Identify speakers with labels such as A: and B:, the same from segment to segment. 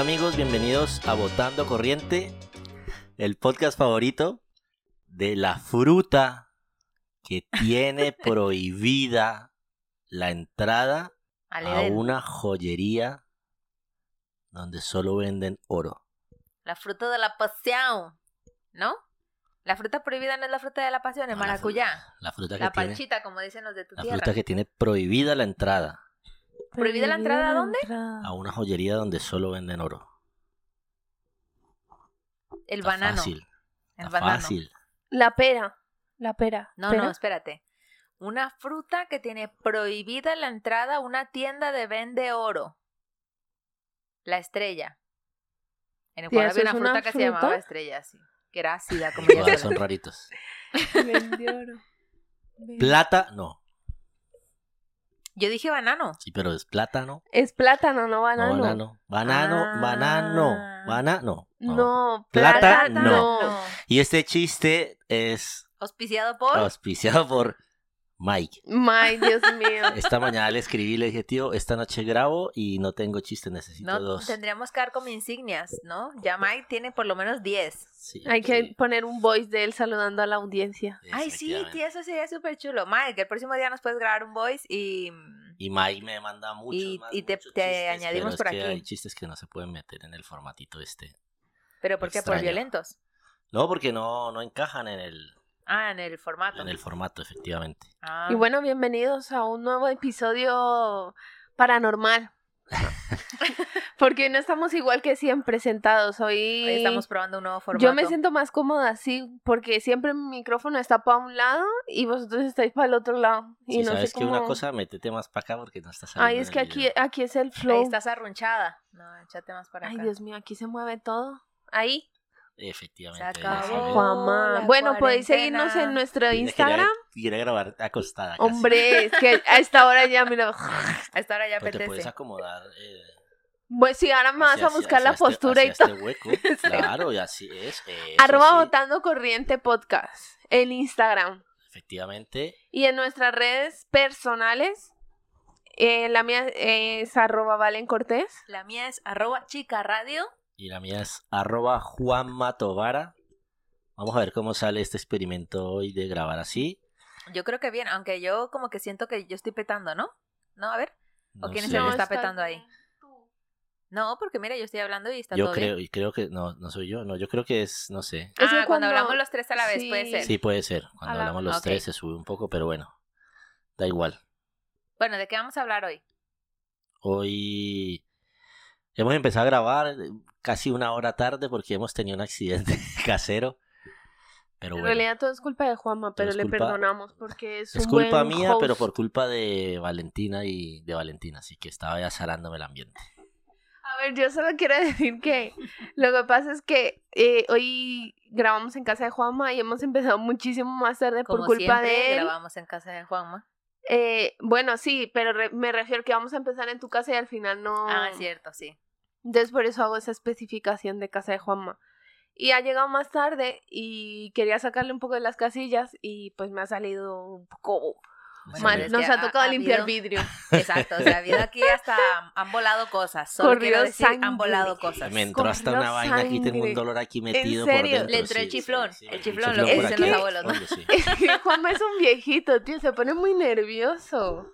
A: Hola amigos, bienvenidos a Votando Corriente, el podcast favorito de la fruta que tiene prohibida la entrada a una joyería donde solo venden oro.
B: La fruta de la pasión, ¿no? La fruta prohibida no es la fruta de la pasión, es
A: No, la
B: maracuyá.
A: La fruta que
B: La
A: tiene,
B: panchita, como dicen los de tu
A: la
B: tierra.
A: fruta que tiene prohibida la entrada
B: ¿Prohibida la entrada a dónde?
A: a una joyería donde solo venden oro.
B: El
A: Está
B: banano.
A: Fácil,
B: El
A: está
B: banano.
A: fácil.
C: La pera. La pera.
B: No,
C: ¿Pera?
B: no, espérate. Una fruta que tiene prohibida la entrada a una tienda de vende oro. La estrella. En
C: Tía,
B: Ecuador había
C: ¿eso
B: una fruta
C: una
B: que se llamaba estrella, sí. Que era ácida, como ya sabes.
A: son raritos.
C: Vende oro.
A: Plata, no.
B: Yo dije banano.
A: Sí, pero es plátano.
C: Es plátano, no
A: No,
C: banano.
A: banano. Banano,
B: Ah.
A: banano. Banano. no.
C: No, plátano.
A: no. Y este chiste es
B: Auspiciado por.
A: auspiciado por Mike.
C: Ay, Dios mío.
A: Esta mañana le escribí y le dije, tío, esta noche grabo y no tengo chiste, necesito
B: No,
A: dos.
B: tendríamos que dar como insignias, ¿no? Ya Mike tiene por lo menos 10.
A: Sí,
C: Hay que
A: sí,
C: poner un voice de él saludando a la audiencia.
B: Ay, sí, tía, eso sería súper chulo. Mike, el próximo día nos puedes grabar un voice y...
A: Y Mike me manda muchos
B: Y-
A: más,
B: y te-
A: muchos
B: te
A: chistes,
B: añadimos
A: pero
B: por
A: es que
B: aquí.
A: hay chistes que no se pueden meter en el formatito este.
B: ¿Pero por qué? Por violentos.
A: No, porque no, no encajan en el,
B: Ah, en el formato.
A: en el formato, efectivamente.
B: Ah.
C: Y bueno, bienvenidos a un nuevo episodio paranormal. Porque no estamos igual que siempre sentados. Hoy,
B: Hoy estamos probando un nuevo formato.
C: yo me siento más cómoda así, porque siempre mi micrófono está para un lado y vosotros estáis para el otro lado. Y no
A: sabes
C: sé
A: que una cosa, métete más para acá porque no estás saliendo
C: Ay, es que aquí, aquí es el
B: Ahí
C: flow.
B: estás arrunchada. No, échate más para
C: Ay,
B: acá.
C: Dios mío, aquí se mueve todo. Ahí.
A: Efectivamente.
B: Se acabó.
C: Bueno, podéis
B: cuarentena.
C: seguirnos en nuestro Instagram.
A: Quería grabar acostada. casi.
C: Hombre, es que a esta hora ya, mira.
B: A esta hora ya
A: Pues te
B: apetece.
A: puedes acomodar. eh,
C: Pues sí, ahora me vas a buscar
A: hacia
C: la postura y
A: hacia
C: todo.
A: este hueco. Claro, y así es.
C: Arroba
A: sí,
C: Votando Corriente Podcast en Instagram.
A: Efectivamente.
C: Y en nuestras redes personales, eh, la mía es arroba Valen Cortés.
B: La mía es arroba chica radio.
A: Y la mía es arroba Juanma Tobara. Vamos a ver cómo sale este experimento hoy de grabar así.
B: Yo creo que bien, aunque yo como que siento que yo estoy petando, ¿no? No, a ver. ¿O
A: No
B: quién es el que está petando ahí? No, porque mira, yo estoy hablando y está
A: Yo
B: todo
A: creo,
B: bien.
A: y creo que no, no soy yo, no, yo creo que es, no sé.
B: Ah, cuando,
C: cuando-
B: hablamos los tres a la vez,
C: sí.
B: puede ser.
A: Sí, puede ser. Cuando
C: la-
A: hablamos los tres se sube un poco, pero bueno, da igual.
B: Bueno, ¿de qué vamos a hablar hoy?
A: Hoy hemos empezado a grabar casi una hora tarde porque hemos tenido un accidente casero. Pero
C: En
A: bueno,
C: realidad todo es culpa de Juanma, pero
A: es
C: le
A: culpa-
C: perdonamos porque es,
A: es
C: un
A: culpa
C: buen
A: mía, pero por culpa de Valentina y de Valentina, así que estaba ya zarándome el ambiente.
C: A ver, yo solo quiero decir que lo que pasa es que eh, hoy grabamos en casa de Juanma y hemos empezado muchísimo más tarde por culpa
B: siempre,
C: de él.
B: grabamos en casa de Juanma.
C: Eh, bueno, sí, pero re- me refiero que vamos a empezar en tu casa y al final no.
B: Ah, cierto, sí.
C: Entonces por eso hago esa especificación de casa de Juanma. Y ha llegado más tarde y quería sacarle un poco de las casillas y pues me ha salido un poco
B: Bueno,
C: mal. Nos ha tocado
B: ha
C: limpiar
B: habido-
C: vidrio.
B: Exacto, o sea, ha habido aquí hasta han volado cosas. Solo decir,
C: sangre.
B: han volado cosas.
A: Me entró hasta una vaina aquí, tengo un dolor aquí metido por
C: serio?
A: dentro.
B: Le entró el
A: sí,
B: chiflón,
A: sí,
B: el
A: sí,
B: chiflón, lo que
A: por
C: dicen
A: aquí,
C: los
B: abuelos, ¿no?
A: sí.
C: Es que Juanma es un viejito, tío, se pone muy nervioso.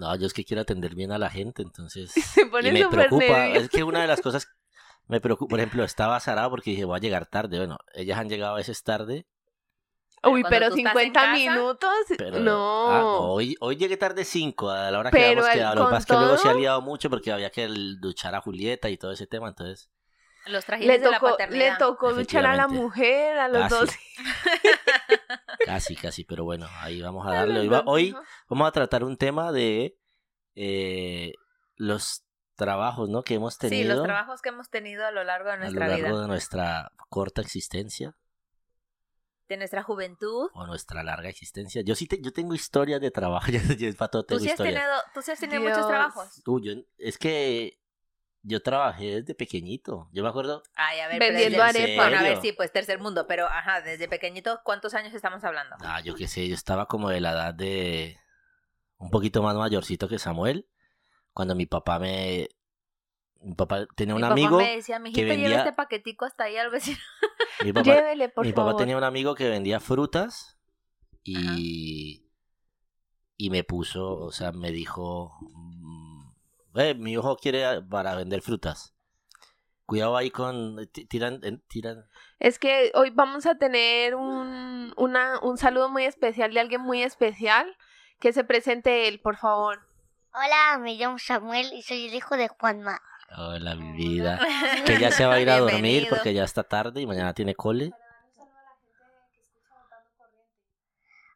A: No, yo es que quiero atender bien a la gente, entonces...
C: Se
A: Y
C: pone
A: me
C: súper
A: preocupa,
C: nervioso.
A: es que una de las cosas me preocupa, por ejemplo, estaba zarado porque dije, voy a llegar tarde. Bueno, ellas han llegado a veces tarde,
C: Uy, pero
B: tú estás en
C: 50
B: casa,
C: minutos.
A: pero...
C: no.
A: ah, no, hoy, hoy llegué tarde 5, a la hora que
C: Pero
A: habíamos quedado. Lo que pasa es que luego se ha liado mucho porque había que duchar a Julieta y todo ese tema, entonces...
B: Los
C: Le
B: de la
C: tocó,
B: paternidad.
C: le tocó duchar a la mujer, a los
A: Casi.
C: dos.
A: Casi, casi, pero bueno, ahí vamos a darle. Hoy, va- vamos a tratar un tema de eh, los trabajos, ¿no? Que hemos
B: Sí,
A: tenido
B: los trabajos que hemos tenido a lo largo de
A: a lo
B: nuestra
A: largo
B: vida.
A: de nuestra corta existencia
B: De nuestra juventud.
A: o nuestra larga existencia. Yo sí te- yo tengo historias de trabajo, yo, yo para todo
B: ¿Tú
A: tengo
B: sí, has tenido, tú sí has tenido muchos trabajos.
A: Uy, yo- es que yo trabajé desde pequeñito. Yo me acuerdo,
B: Ay, a ver,
C: Vendiendo
A: arepa.
B: Bueno, a ver,
A: ¿En
B: sí, pues tercer mundo, pero ajá, desde pequeñito, ¿cuántos años estamos hablando?
A: ah, yo qué sé, yo estaba como de la edad de un poquito más mayorcito que Samuel, cuando mi papá me... Mi papá tenía un
B: Mi
A: amigo,
B: papá me decía, mijito, lleva
A: vendía-
B: este paquetico hasta ahí al vecino.
A: mi papá,
C: Llévele, por
A: mi
C: favor.
A: papá tenía un amigo que vendía frutas y, y me puso, o sea, me dijo, "Eh, mi hijo quiere para vender frutas. Cuidado ahí con, ti- tiran, en- tiran,
C: Es que hoy vamos a tener un, una, un saludo muy especial de alguien muy especial. Que se presente él, por favor.
D: Hola, me llamo Samuel y soy el hijo de Juanma.
A: hola mi vida, que ya se va a ir a dormir
B: Bienvenido.
A: porque ya está tarde y mañana tiene cole.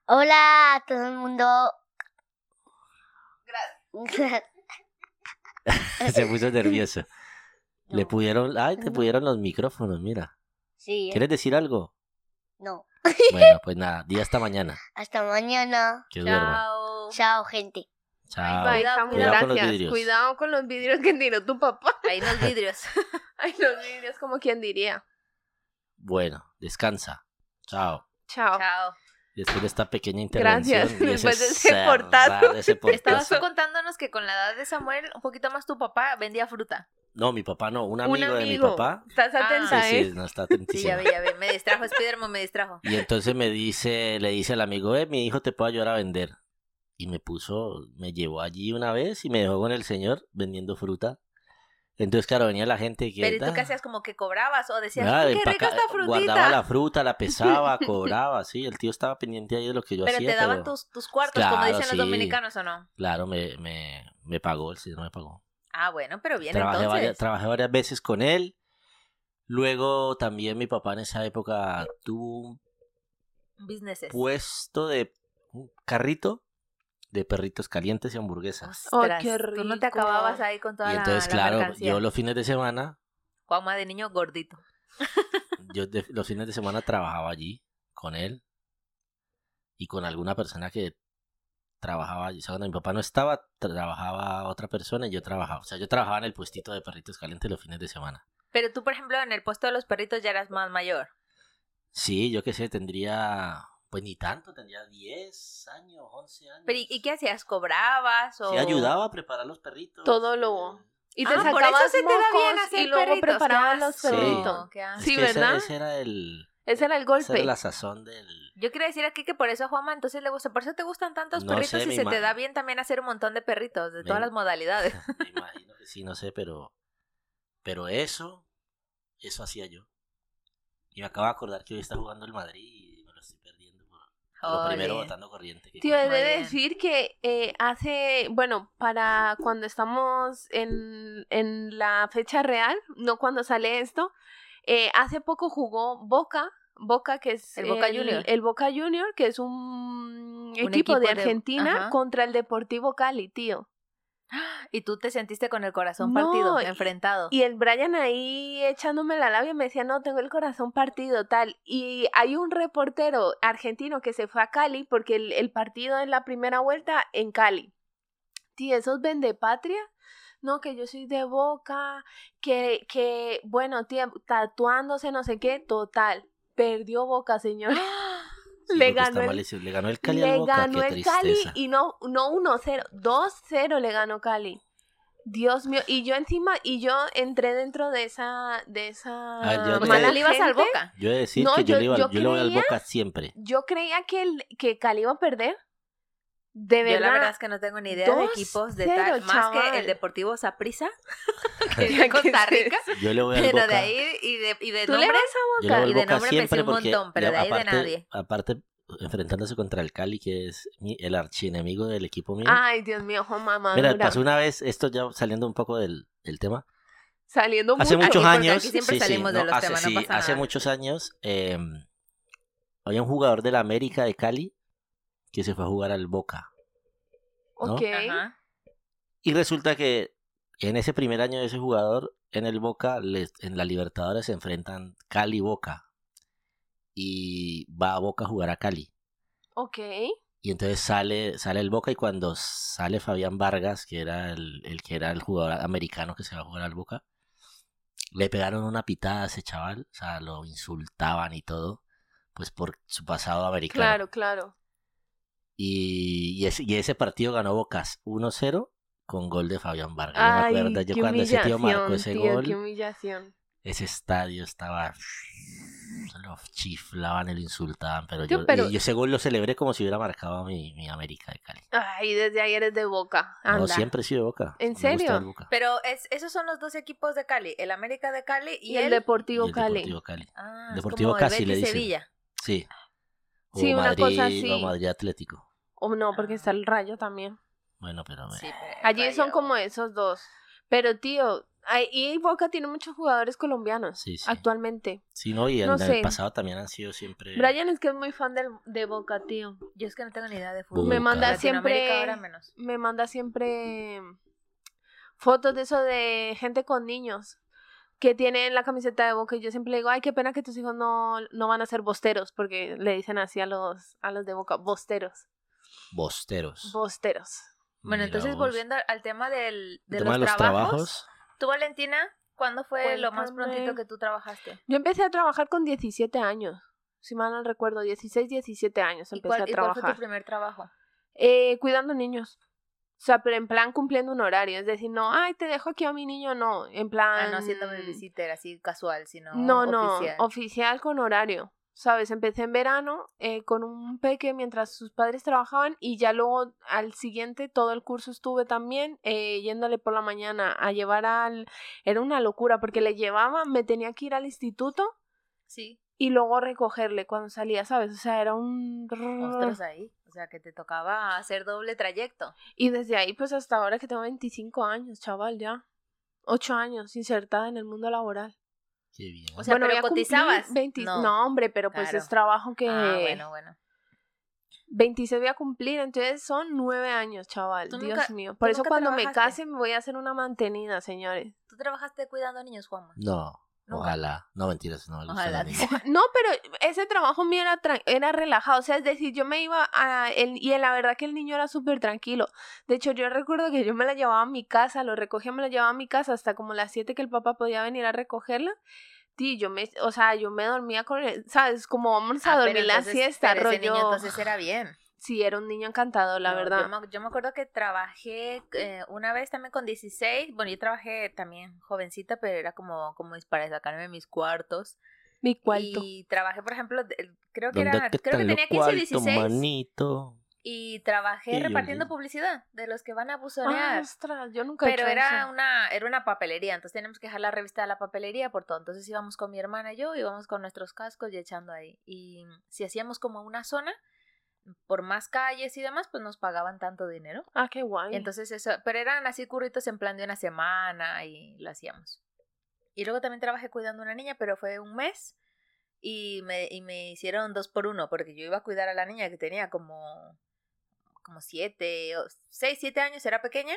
D: Hola a todo el mundo.
A: se puso nervioso. Le pudieron, ay, te pudieron los micrófonos, mira.
D: sí, ¿eh?
A: ¿Quieres decir algo?
D: no.
A: Bueno, pues nada, día hasta mañana.
D: Hasta mañana.
A: Que duerma.
B: Chao.
D: Chao, gente.
A: Chao.
C: Bye,
B: Cuidado,
A: cuidado con los
C: gracias.
A: vidrios.
C: Cuidado con los vidrios que tiró tu papá.
B: Ahí los vidrios.
C: Ay, los vidrios, como quien diría.
A: Bueno, descansa. Chao.
C: Chao.
B: Chao.
A: Después de esta pequeña intervención.
C: Gracias. Después de ese
A: ese
B: Estabas contándonos que con la edad de Samuel, un poquito más tu papá vendía fruta.
A: No, mi papá no, un amigo,
C: Un
A: de mi papá.
C: Estás
B: Ah.
C: atenta,
A: Sí,
C: ¿eh?
A: sí, no está
B: Sí,
A: atentísimo.
B: ya vi, ya vi. Me distrajo, Spiderman me distrajo.
A: Y entonces me dice, le dice al amigo, eh, mi hijo te puede ayudar a vender. Y me puso, me llevó allí una vez y me dejó con el señor vendiendo fruta. Entonces, claro, venía la gente que...
B: Pero ¿y tú
A: "Ah,
B: qué hacías? Como que cobrabas o decías,
A: ah,
B: "Uy, qué rica esta frutita.
A: Guardaba la fruta, la pesaba, cobraba, sí. El tío estaba pendiente ahí de lo que yo
B: pero
A: hacía.
B: te daban
A: pero,
B: tus, tus cuartos, como dicen
A: sí.
B: los dominicanos, ¿o no?
A: Claro, me, me, me pagó, el señor me pagó.
B: Ah, bueno, pero bien,
A: trabajé,
B: entonces.
A: varias, trabajé varias veces con él. Luego también mi papá en esa época tuvo un
B: Businesses.
A: puesto de un carrito de perritos calientes y hamburguesas.
B: Ostras,
C: qué
B: Tú no te
C: rico.
B: acababas ahí con toda
A: y
B: la-
A: entonces,
B: la,
A: claro,
B: mercancía.
A: yo los fines de semana,
B: Juanma de niño gordito.
A: yo de- los fines de semana trabajaba allí con él y con alguna persona que trabajaba allí. O sea, cuando mi papá no estaba, trabajaba otra persona y yo trabajaba. O sea, yo trabajaba en el puestito de perritos calientes los fines de semana.
B: Pero tú, por ejemplo, en el puesto de los perritos ya eras más mayor.
A: Sí, yo qué sé, tendría, pues ni tanto, tendría 10 años, 11 años.
B: Pero ¿y, qué hacías? ¿Cobrabas o...?
A: Sí, ayudaba a preparar los perritos.
C: Todo lo-
A: eh,
C: Y te
B: Ah, por
C: sacabas
B: eso se te da bien hacer
C: y luego
B: perritos,
C: preparaban los perritos.
A: Es
C: Sí,
A: que
C: ¿verdad?
A: Ese, era el,
C: Ese era el
A: esa
C: golpe.
A: era la sazón del...
B: Yo quiero decir aquí que por eso a Juanma entonces le gusta, por eso te gustan tantos
A: No
B: perritos
A: sé,
B: y se te da bien también hacer un montón de perritos de todas las modalidades.
A: Me imagino que sí, no sé, pero... Pero eso, eso hacía yo. Y me acabo de acordar que hoy está jugando el Madrid y me lo estoy perdiendo. por- Lo primero botando corriente. que
C: de
B: Muy bien.
C: decir que eh, hace, bueno, para cuando estamos en, en la fecha real, no cuando sale esto, eh, hace poco jugó Boca, Boca que es
B: El Boca Junior.
C: el Boca Junior, que es un, equipo,
B: equipo
C: de Argentina contra el Deportivo Cali, tío.
B: Y tú te sentiste con el corazón
C: No,
B: partido,
C: y-
B: enfrentado.
C: Y el Brian ahí echándome la labia me decía, no, tengo el corazón partido, tal. Y hay un reportero argentino que se fue a Cali porque el, el partido en la primera vuelta en Cali. Tío, esos vende patria. No, que yo soy de boca, que, que, bueno, tío, tatuándose, no sé qué, total. Perdió boca, señor.
A: Sí,
C: le ganó el-.
A: Le ganó el Cali al
C: le
A: Boca,
C: ganó
A: qué
C: el Cali
A: tristeza.
C: y no, no 1-0, 2-0 le ganó Cali. Dios mío, y yo encima, y yo entré dentro de esa, de esa
A: A ver, yo
C: mala
B: ¿Tú le ibas al. Boca?
A: Yo he de decir
C: No,
A: que yo,
C: yo-
A: le iba, al-
C: yo
A: yo le voy al
C: creía-
A: Boca siempre.
C: Yo creía que, el, que Cali iba a perder. De
B: Yo
C: verdad.
B: la verdad es que no tengo ni idea de
C: Dos
B: equipos de
C: cero,
B: tal, más que el Deportivo Saprissa, que
C: ¿Qué
B: es de Costa Rica.
A: Yo le voy al
B: Pero
A: Boca.
B: de ahí y de, y de
C: ¿Tú le
B: nombre,
C: vas a
A: Yo le voy al
B: y de
A: Boca
B: nombre me sé
A: siempre
B: un montón, pero de ahí de nadie.
A: aparte enfrentándose contra el Cali que es mi- el archienemigo del equipo mío.
C: Ay, Dios mío, jo, mamá.
A: Mira, pasó una vez, esto ya saliendo un poco del, del tema.
C: Saliendo
A: Hace
C: mucho.
A: muchos años,
B: aquí siempre
A: sí, sí,
B: salimos de
A: no,
B: los
A: hace,
B: temas, no
A: sí,
B: pasa
A: hace
B: nada.
A: muchos años eh, había un jugador de la América de Cali que se fue a jugar al Boca. ¿no?
C: Ok.
B: Ajá.
A: Y resulta que en ese primer año de ese jugador, en el Boca, les- en la Libertadores se enfrentan Cali y Boca. Y va a Boca a jugar a Cali.
C: Ok.
A: Y entonces sale, sale el Boca y cuando sale Fabián Vargas, que era el, el que era el jugador americano que se va a jugar al Boca, le pegaron una pitada a ese chaval, o sea, lo insultaban y todo, pues por su pasado americano.
C: Claro, claro.
A: Y, y ese, y ese partido ganó Bocas 1-0 con gol de Fabián Vargas.
C: Ay,
A: me acuerdo, yo
C: qué
A: cuando ese tío marcó
C: humillación,
A: ese
C: tío,
A: gol,
C: Qué humillación.
A: ese estadio estaba... Lo chiflaban y lo insultaban, pero
C: Tío,
A: yo,
C: pero-
A: ese gol lo celebré como si hubiera marcado mi, mi América de Cali.
C: Ay, desde ahí eres de boca. Anda.
A: No, siempre he sido de Boca.
C: ¿En
A: Me gusta
C: serio?
A: el Boca.
B: Pero es, esos son los dos equipos de Cali, el América de Cali y,
C: Y el Deportivo
A: Y el
C: Cali.
A: Deportivo Cali.
B: Ah, es
A: Deportivo
B: como el
A: Casi le dicen.
B: Sevilla.
A: Sí. O
C: Sí, una cosa así.
A: O Madrid Atlético.
C: O no, porque está el rayo también.
A: Bueno, pero...
B: Sí, pero
C: Allí son como esos dos. Pero, tío, y Boca tiene muchos jugadores colombianos
A: Sí, sí.
C: actualmente.
A: Sí, no, y en
C: No
A: el
C: sé.
A: pasado también han sido siempre...
C: Brian es que es muy fan del, de Boca, tío.
B: Yo es que no tengo ni idea de fútbol.
A: Me manda
C: siempre-
B: ahora menos.
C: Me manda siempre fotos de eso de gente con niños que tienen la camiseta de Boca y yo siempre le digo, ay, qué pena que tus hijos no, no van a ser bosteros, porque le dicen así a los, a los de Boca, bosteros,
A: Bosteros.
C: bosteros.
B: Bueno,
A: Mira
B: entonces
A: vos.
B: volviendo al tema del, de
A: tema
B: los,
A: de los
B: trabajos,
A: trabajos.
B: ¿Tú, Valentina, cuándo fue lo más prontito que tú trabajaste?
C: Yo empecé a trabajar con 17 años, si mal no recuerdo, 16, 17 años
B: ¿Y
C: empecé
B: cuál,
C: a
B: y cuál fue
C: trabajar.
B: tu primer trabajo?
C: Eh, cuidando niños. O sea, pero en plan cumpliendo un horario. Es decir, no, ay, te dejo aquí a mi niño, no. En plan.
B: Ah, no siendo babysitter, así casual, sino
C: No, no,
B: oficial.
C: oficial con horario. ¿Sabes? Empecé en verano eh, con un peque mientras sus padres trabajaban y ya luego al siguiente todo el curso estuve también eh, yéndole por la mañana a llevar al... Era una locura porque le llevaba, me tenía que ir al instituto
B: Sí,
C: y luego recogerle cuando salía, ¿sabes? O sea, era un...
B: ostras ahí. O sea, que te tocaba hacer doble trayecto.
C: Y desde ahí, pues hasta ahora que tengo 25 años, chaval, ya. 8 años insertada en el mundo laboral.
A: Qué bien.
B: O sea,
C: voy
B: pero
C: a
B: cotizabas.
C: 20
B: No.
C: no. hombre, pero pues
B: Claro.
C: es trabajo que...
B: Ah, bueno, bueno.
C: 26 voy a cumplir, entonces son 9 años, chaval.
B: ¿Tú
C: Dios
B: nunca-
C: mío. Por eso cuando me case me voy a hacer una mantenida, señores.
B: ¿Tú trabajaste cuidando niños, Juan?
A: no. Ojalá. No, mentiras, no.
B: Ojalá,
C: No, pero ese trabajo mío era, tran- era relajado. O sea, es decir, yo me iba a... El, y la verdad que el niño era súper tranquilo. De hecho, yo recuerdo que yo me la llevaba a mi casa, lo recogía, me lo llevaba a mi casa hasta como las 7 que el papá podía venir a recogerla. Tío, yo me... O sea, yo me dormía con... él, ¿Sabes? Como vamos a
B: Ah,
C: dormir la siesta,
B: pero ese
C: rollo...
B: niño entonces era bien.
C: Sí, era un niño encantador, la
B: No,
C: verdad.
B: Yo me, yo me acuerdo que trabajé eh, una vez también con 16. Bueno, yo trabajé también jovencita, pero era como, como para sacarme mis cuartos.
C: Mi cuarto.
B: Y trabajé, por ejemplo, creo que
A: ¿Dónde
B: era,
A: que
B: creo que tenía 15 o
A: cuartos,
B: 16.
A: manito?
B: Y trabajé
A: yo
B: repartiendo
A: sí.
B: publicidad de los que van a
C: Ah,
B: buzonear.
C: ostras, yo nunca he
B: Pero
C: hecho
B: era
C: eso.
B: una, era una papelería, entonces teníamos que dejar la revista de la papelería por todo. Entonces íbamos con mi hermana y yo, íbamos con nuestros cascos y echando ahí. Y si hacíamos como una zona, por más calles y demás, pues nos pagaban tanto dinero.
C: Ah, qué guay.
B: Entonces eso, pero eran así curritos en plan de una semana y lo hacíamos. Y luego también trabajé cuidando a una niña, pero fue un mes y me, y me hicieron dos por uno, porque yo iba a cuidar a la niña que tenía como, como siete, o seis, siete años, era pequeña,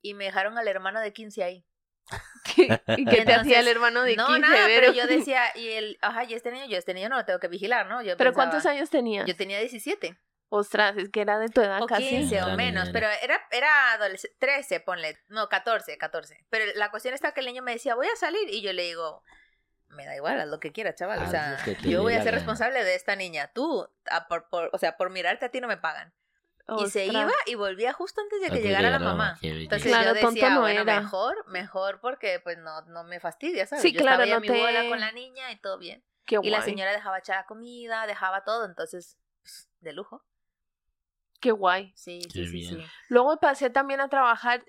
B: y me dejaron al hermano de 15 ahí.
C: ¿Qué- ¿Y qué te hacía el hermano de
B: no,
C: 15?
B: nada, pero yo decía, y el, ajá, y este niño, yo este niño no lo tengo que vigilar, ¿no? Yo
C: ¿Pero
B: pensaba-
C: cuántos años tenías?
B: Yo tenía 17.
C: Ostras, es que era de tu edad
B: O
C: casi.
B: 15 o menos, pero era, era adolescente, 13, ponle, no, 14, 14. Pero la cuestión está que el niño me decía, voy a salir, y yo le digo, me da igual, haz lo que quieras, chaval, o
A: Haz
B: sea, yo voy a ser
A: gana".
B: responsable de esta niña, tú, a por, por- o sea, por mirarte a ti no me pagan. Y se iba y volvía justo antes de que
A: Antes
B: llegara la mamá. Entonces
C: Claro,
B: yo decía,
C: no
B: bueno,
C: era.
B: mejor, mejor porque pues no, no me fastidia, ¿sabes?
C: Sí,
B: yo
C: claro,
B: estaba
C: no
B: mi
C: te-
B: bola con la niña y todo bien.
C: Qué
B: Y la señora dejaba echar comida, dejaba todo, entonces, pues, de lujo.
C: Qué guay.
B: Sí,
A: Qué
B: sí, sí,
A: bien.
B: sí.
C: Luego pasé también a trabajar.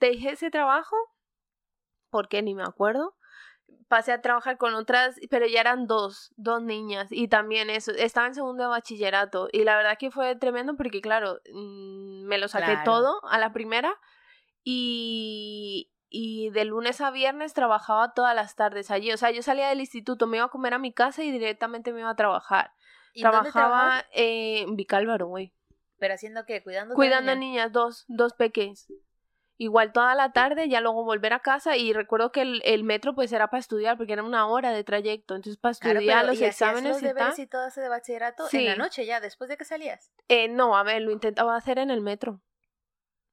C: Dejé ese trabajo porque ni me acuerdo. Pasé a trabajar con otras, pero ya eran dos, dos niñas. Y también eso, estaba en segundo de bachillerato. Y la verdad que fue tremendo porque, claro, mm, me lo saqué
B: Claro.
C: todo a la primera. Y, y de lunes a viernes trabajaba todas las tardes allí. O sea, yo salía del instituto, me iba a comer a mi casa y directamente me iba a trabajar.
B: ¿Y
C: Trabajaba en Vicálvaro, güey.
B: ¿Pero haciendo qué? ¿Cuidando
C: Cuidando a
B: niña?
C: niñas, dos, dos peques. Igual toda la tarde, ya luego volver a casa y recuerdo que el, el metro pues era para estudiar porque era una hora de trayecto, entonces para estudiar los
B: ¿y hacías
C: exámenes
B: los
C: y
B: deberes y todo eso de bachillerato
C: Sí.
B: en la noche ya, después de que salías.
C: Eh, no, a ver, lo intentaba hacer en el metro,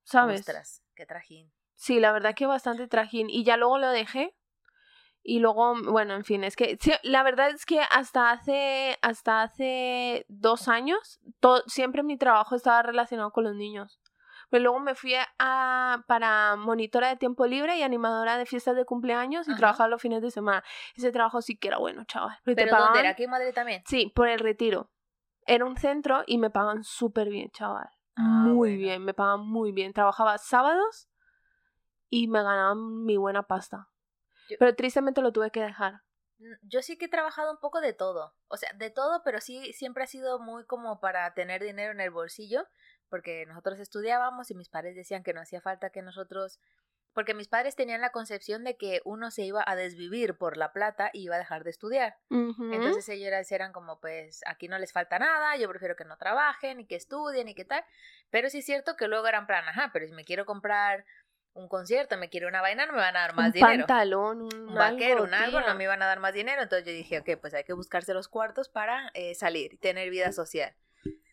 C: ¿sabes?
B: Ostras, qué trajín.
C: Sí, la verdad que bastante trajín. Y ya luego lo dejé. Y luego, bueno, en fin, es que sí, la verdad es que hasta hace, hasta hace dos años, siempre mi trabajo estaba relacionado con los niños. Pero luego me fui a, para monitora de tiempo libre y animadora de fiestas de cumpleaños y trabajaba los fines de semana. Ese trabajo sí que era bueno, chaval.
B: ¿Pero dónde
C: pagaban-
B: era? ¿Aquí en Madrid también?
C: Sí, por el retiro. Era un centro y me pagan súper bien, chaval.
B: Ah,
C: muy
B: bueno.
C: bien, me pagan muy bien. Trabajaba sábados y me ganaban mi buena pasta.
B: Yo-
C: Pero tristemente lo tuve que dejar.
B: Mm, Yo sí que he trabajado un poco de todo, o sea, de todo, pero sí siempre ha sido muy como para tener dinero en el bolsillo, porque nosotros estudiábamos y mis padres decían que no hacía falta que nosotros, porque mis padres tenían la concepción de que uno se iba a desvivir por la plata y iba a dejar de estudiar. Entonces ellos eran- como, pues aquí no les falta nada, yo prefiero que no trabajen y que estudien y qué tal. Pero sí es cierto que luego eran plan, ajá, pero si me quiero comprar un concierto, me quiero una vaina, no me van a dar más
C: un
B: dinero
C: pantalón, un,
B: un vaquero,
C: algo,
B: un algo,
C: tía.
B: no me iban a dar más dinero. Entonces yo dije, ok, pues hay que buscarse los cuartos para eh, salir y tener vida social.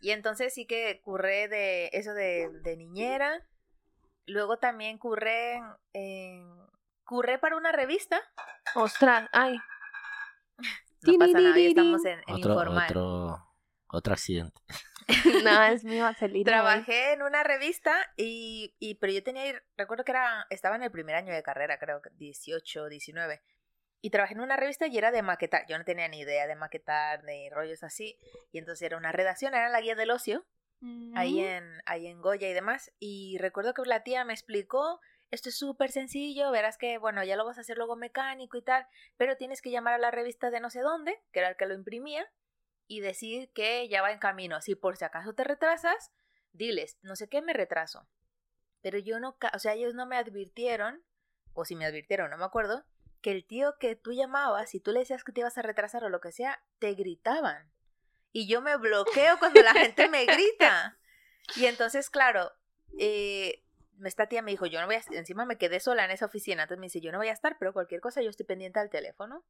B: Y entonces sí que curré de eso de, de niñera. Luego también curré en, en- curré para una revista.
C: Ostras, ay.
B: No pasa nada, hoy estamos en, en
A: Otro,
B: informal.
A: otro, otro accidente.
C: no, es mi vaselina.
B: Trabajé en una revista y, y pero yo tenía, recuerdo que era, estaba en el primer año de carrera, creo que 18, 19. Y trabajé en una revista y era de maquetar. Yo no tenía ni idea de maquetar, de rollos así. Y entonces era una redacción, era la guía del ocio,
C: güey.
B: ahí
C: Mm.
B: en, ahí en Goya y demás. Y recuerdo que la tía me explicó, esto es súper sencillo, verás que, bueno, ya lo vas a hacer luego mecánico y tal, pero tienes que llamar a la revista de no sé dónde, que era el que lo imprimía, y decir que ya va en camino. Si por si acaso te retrasas, diles, no sé qué me retraso. Pero yo no, o sea, ellos no me advirtieron, o si me advirtieron, no me acuerdo, que el tío que tú llamabas, si tú le decías que te ibas a retrasar o lo que sea, te gritaban. Y yo me bloqueo cuando la gente me grita. Y entonces, claro, eh, esta tía me dijo, yo no voy a, encima me quedé sola en esa oficina, entonces me dice, yo no voy a estar, pero cualquier cosa yo estoy pendiente al teléfono.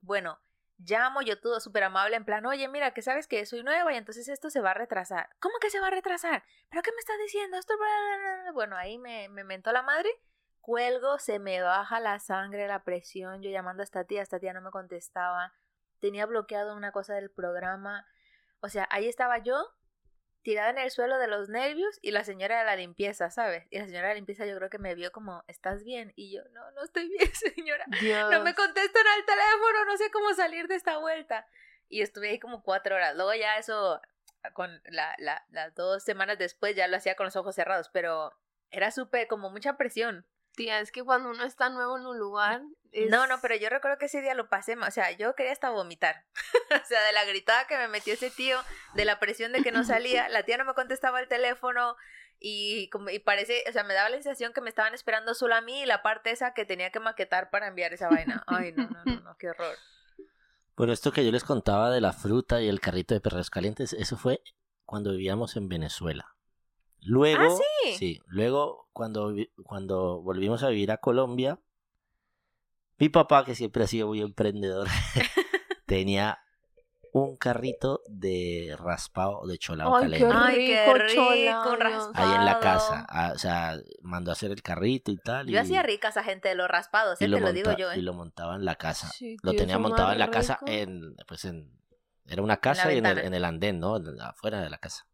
B: Bueno, llamo yo todo súper amable, en plan, oye, mira, que sabes que soy nueva y entonces esto se va a retrasar. ¿Cómo que se va a retrasar? ¿Pero qué me estás diciendo? Esto... bla, bla, bla, bla". Bueno, ahí me, me mentó la madre. Cuelgo, se me baja la sangre, la presión, yo llamando a esta tía, esta tía no me contestaba. Tenía bloqueado una cosa del programa. O sea, ahí estaba yo, tirada en el suelo de los nervios y la señora de la limpieza, ¿sabes? Y la señora de la limpieza yo creo que me vio como, ¿estás bien? Y yo, no, no estoy bien, señora.
C: Dios.
B: No me contestan al teléfono, no sé cómo salir de esta vuelta. Y estuve ahí como cuatro horas. Luego ya eso, con la, la, las dos semanas después ya lo hacía con los ojos cerrados, pero era súper, como mucha presión.
C: Tía, es que cuando uno está nuevo en un lugar. es-
B: No, no, pero yo recuerdo que ese día lo pasé, o sea, yo quería hasta vomitar. o sea, de la gritada que me metió ese tío, de la presión de que no salía, la tía no me contestaba el teléfono y, como, y parece, o sea, me daba la sensación que me estaban esperando solo a mí y la parte esa que tenía que maquetar para enviar esa vaina. Ay, no, no, no, no qué horror.
A: Bueno, esto que yo les contaba de la fruta y el carrito de perros calientes, eso fue cuando vivíamos en Venezuela. Luego,
B: ¿Ah, sí?
A: sí, luego cuando, cuando volvimos a vivir a Colombia, mi papá, que siempre ha sido muy emprendedor, tenía un carrito de raspado de cholao
C: Ay,
A: caliente.
B: Ay, qué
C: rico,
B: rico,
C: cholao,
B: raspado.
A: Ahí en la casa, ah, o sea, mandó a hacer el carrito y tal.
B: Yo
A: y,
B: hacía rica esa gente de los raspados, eh,
A: lo
B: te lo digo yo,
A: y
B: eh.
A: lo montaba en la casa.
C: Sí,
A: lo tenía montado en la casa en pues en era una casa y en el, en el andén no En- afuera de la casa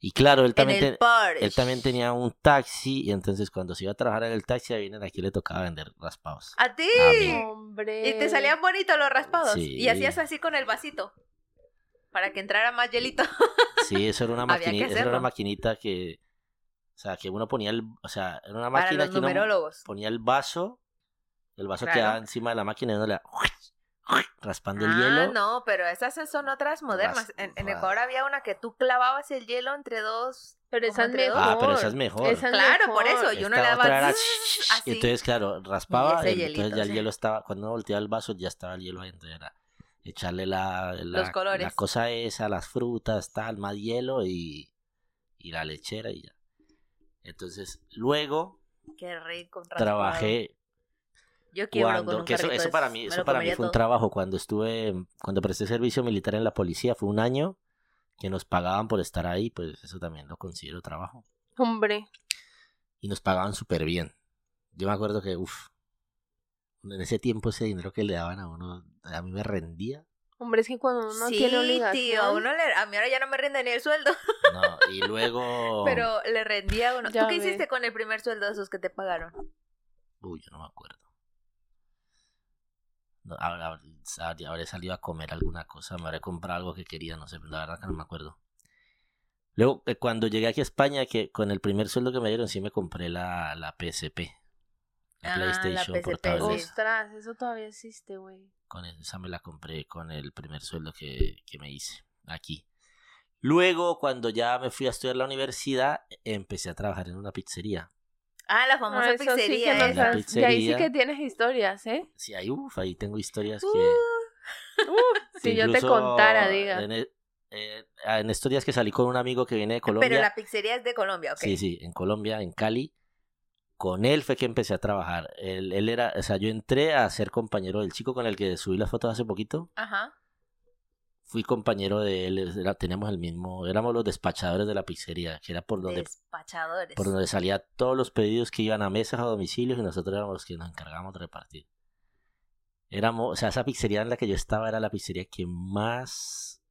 A: y claro él también él también tenía un taxi y entonces cuando se iba a trabajar en el taxi a Viner aquí le tocaba vender raspados
B: ¿A ti?
A: A.
C: Hombre.
B: ¿Y te salían bonitos los raspados?
A: Sí.
B: Y hacías así con el vasito. Para que entrara más hielito.
A: sí eso era una
B: Había que
A: maquinita eso era una maquinita que o sea que uno ponía el o sea era una
B: Para
A: máquina
B: los
A: que uno
B: numerólogos.
A: ponía el vaso el vaso
B: Claro.
A: quedaba encima de la máquina y uno le raspando el
B: ah,
A: hielo
B: no, pero esas son otras modernas. En, Ecuador había una que tú clavabas el hielo entre dos.
C: Pero esa es mejor.
A: Ah, pero esa es mejor.
C: Esa es
B: Claro,
C: mejor.
B: por eso. Y uno
A: Esta
B: le daba
A: era Y entonces, claro, raspaba, y entonces ya el hielo estaba, cuando uno volteaba el vaso ya estaba el hielo ahí, entonces era echarle la, la,
B: Los colores.
A: la cosa esa, las frutas, tal, más hielo y, y la lechera y ya. Entonces, luego
B: Qué rico.
A: trabajé
B: Yo quiero uno con
A: cuando
B: un
A: que eso, para mí eso para mí fue un trabajo cuando estuve cuando presté servicio militar en la policía fue un año que nos pagaban por estar ahí pues eso también lo considero trabajo
C: Hombre.
A: y nos pagaban súper bien yo me acuerdo que uff en ese tiempo ese dinero que le daban a uno a mí me rendía
C: Hombre, es que cuando uno
B: sí,
C: tiene obligación.
B: tío, a, uno le- a mí ahora ya no me rinde ni el sueldo,
A: no y luego
B: pero le rendía a uno.
C: Ya
B: ¿Tú qué hiciste con el primer sueldo de esos que te pagaron?
A: uy yo no me acuerdo habré, salido a comer alguna cosa me habré comprado algo que quería no sé la verdad que no me acuerdo Luego, eh, cuando llegué aquí a España, que con el primer sueldo que me dieron, sí me compré la, la PSP. La
B: Ah, la
A: PlayStation
B: PSP,
A: portable.
C: Ostras, eso todavía existe, güey.
A: Con esa me la compré con el primer sueldo que, que me hice aquí. Luego, cuando ya me fui a estudiar la universidad, empecé a trabajar en una pizzería.
B: Ah, la
C: Ah,
B: famosa
C: sí que
B: pizzería.
C: nos
A: La
B: esa.
C: has- Y ahí sí que tienes historias, ¿eh?
A: Sí, ahí, uf, ahí tengo historias
B: Uh,
A: que...
C: Uf, si
A: que
C: yo te contara, diga.
A: En, e- eh, en estos días que salí con un amigo que viene de Colombia.
B: Pero la pizzería es de Colombia, ok.
A: Sí, sí, en Colombia, en Cali. Con él fue que empecé a trabajar. Él, él era, o sea, yo entré a ser compañero del chico con el que subí las fotos hace poquito.
B: Ajá.
A: Fui compañero de él, era- teníamos el mismo, éramos los despachadores de la pizzería, que era por donde,
B: Despachadores.
A: por donde salía todos los pedidos que iban a mesas a domicilios y nosotros éramos los que nos encargábamos de repartir. Éramos, o sea, esa pizzería en la que yo estaba era la pizzería que más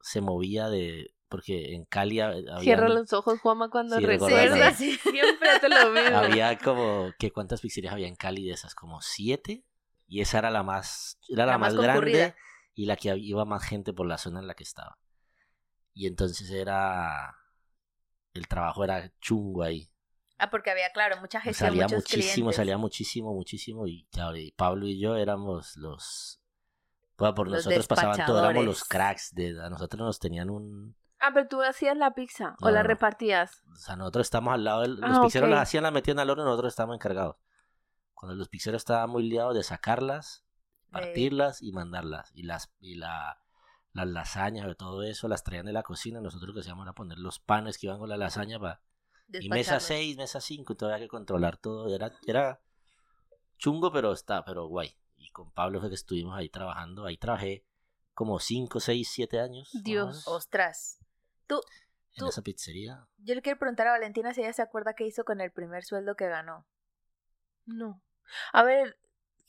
A: se movía de, porque en Cali ha- había
C: Cierra los ojos, Juanma, cuando
A: Sí,
C: recuerdas.
B: Sí,
C: Siempre te lo mismo.
A: había como que cuántas pizzerías había en Cali de esas como siete y esa era la más era la,
B: La
A: más,
B: más
A: grande
B: concurrida.
A: Y la que iba más gente por la zona en la que estaba y entonces era el trabajo era chungo ahí
B: Ah, porque había, claro, mucha gestión,
A: salía
B: muchos
A: muchísimo
B: clientes.
A: salía muchísimo muchísimo y claro, y Pablo y yo éramos los bueno, por
B: Los
A: nosotros pasaban todo éramos los cracks de a nosotros nos tenían un
C: Ah, pero tú hacías la pizza o
A: No,
C: la
A: no,
C: repartías.
A: O sea, nosotros estamos al lado del... Los
C: Ah,
A: pizzeros
C: ok.
A: las hacían, las metían al horno, nosotros estábamos encargados. Cuando los pizzeros estaban muy liados de sacarlas, partirlas y mandarlas. Y las y la, las lasañas y todo eso las traían de la cocina. Nosotros lo que hacíamos era poner los panes que iban con la lasaña para... Y mesa
B: despacharlos.
A: 6, mesa 5, todavía que controlar todo. Era, era chungo, pero está, pero guay. Y con Pablo fue que estuvimos ahí trabajando. Ahí trabajé como 5, 6, 7 años. o
C: Dios.
B: Ostras. Tú,
A: En
B: tú-
A: esa pizzería.
B: yo le quiero preguntar a Valentina si ella se acuerda qué hizo con el primer sueldo que ganó.
C: No. A ver,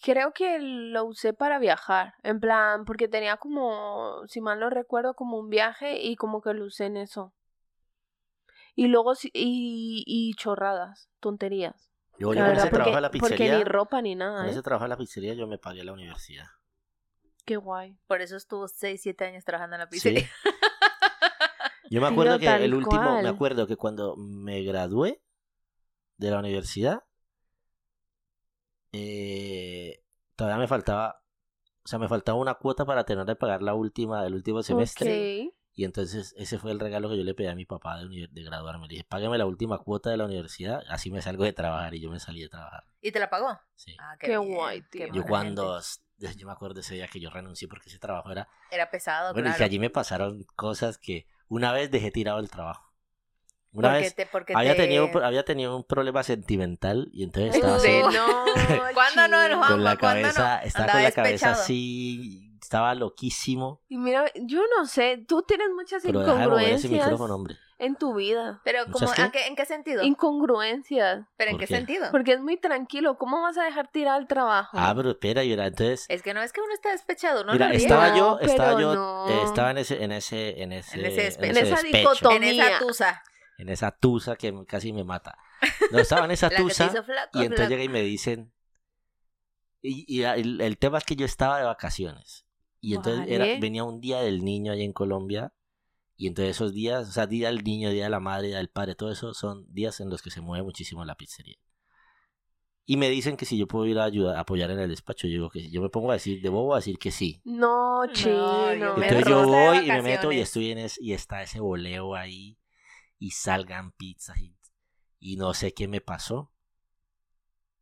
C: creo que lo usé para viajar. En plan, porque tenía como, si mal no recuerdo, como un viaje y como que lo usé en eso. Y luego, sí- y, y chorradas, tonterías.
A: Yo, yo
C: verdad,
A: ese trabajo
C: porque,
A: de la
C: porque
A: pizzería...
C: ni ropa ni nada,
A: Con
C: ¿eh?
A: ese trabajo en la pizzería yo me pagué la universidad.
C: Qué guay.
B: Por eso estuvo 6, 7 años trabajando en la
A: Sí.
B: pizzería.
A: Yo me
C: Tío,
A: acuerdo que el último, me acuerdo que cuando me gradué de la universidad, eh, todavía me faltaba, o sea, me faltaba una cuota para tener que pagar la última, el último semestre. Y entonces ese fue el regalo que yo le pedí a mi papá de, de graduarme. Le dije, págame la última cuota de la universidad, así me salgo de trabajar. Y yo me salí de trabajar.
B: ¿Y te la pagó?
A: Sí.
B: Ah,
C: Qué guay,
B: qué
C: tío.
A: yo cuando,
B: gente.
A: yo me acuerdo ese día que yo renuncié porque ese trabajo era
B: Era pesado,
A: Bueno, y que allí me pasaron cosas que una vez dejé tirado el trabajo. Una
B: porque
A: vez
B: te, porque
A: había,
B: te...
A: tenido, había tenido un problema sentimental y entonces estaba así,
C: no,
B: ¿Cuándo no,
A: con la
B: ¿cuándo no?
A: cabeza, estaba con la cabeza así, estaba loquísimo.
C: Y mira, yo no sé, tú tienes muchas
A: Pero deja de ese
C: incongruencias
A: micrófono, hombre.
C: en tu vida.
B: Pero,
A: ¿Muchas
B: como,
A: qué?
B: ¿a qué- ¿en qué sentido?
C: Incongruencias.
B: ¿Pero en
A: ¿Por
B: qué,
A: qué?
B: sentido?
C: Porque es muy tranquilo. ¿Cómo vas a dejar tirar el trabajo?
A: Ah, pero espera, y era, entonces,
B: Es que no es que uno está despechado, no
A: mira,
B: lo
A: estaba yo,
C: No,
A: estaba yo,
C: no.
A: eh, estaba en ese, en ese, en ese,
B: En ese despe-
C: en esa dicotomía.
B: En esa tusa.
A: En esa tusa que casi me mata. No, estaba en esa tusa.
B: flaco,
A: Y entonces
B: flaco.
A: llega y me dicen. Y, y el, el tema es que yo estaba de vacaciones. Y entonces era,
C: Vale.
A: venía un día del niño allá en Colombia. Y entonces esos días, o sea, día del niño, día de la madre, día del padre, todo eso son días en los que se mueve muchísimo la pizzería. Y me dicen que si yo puedo ir a ayudar, a apoyar en el despacho. Yo digo que sí. Yo me pongo a decir, de bobo a decir que sí.
C: No, chino.
B: me
A: entonces yo voy y me meto y estoy en es, y está ese boleo ahí. Y salgan pizzas y, y no sé qué me pasó.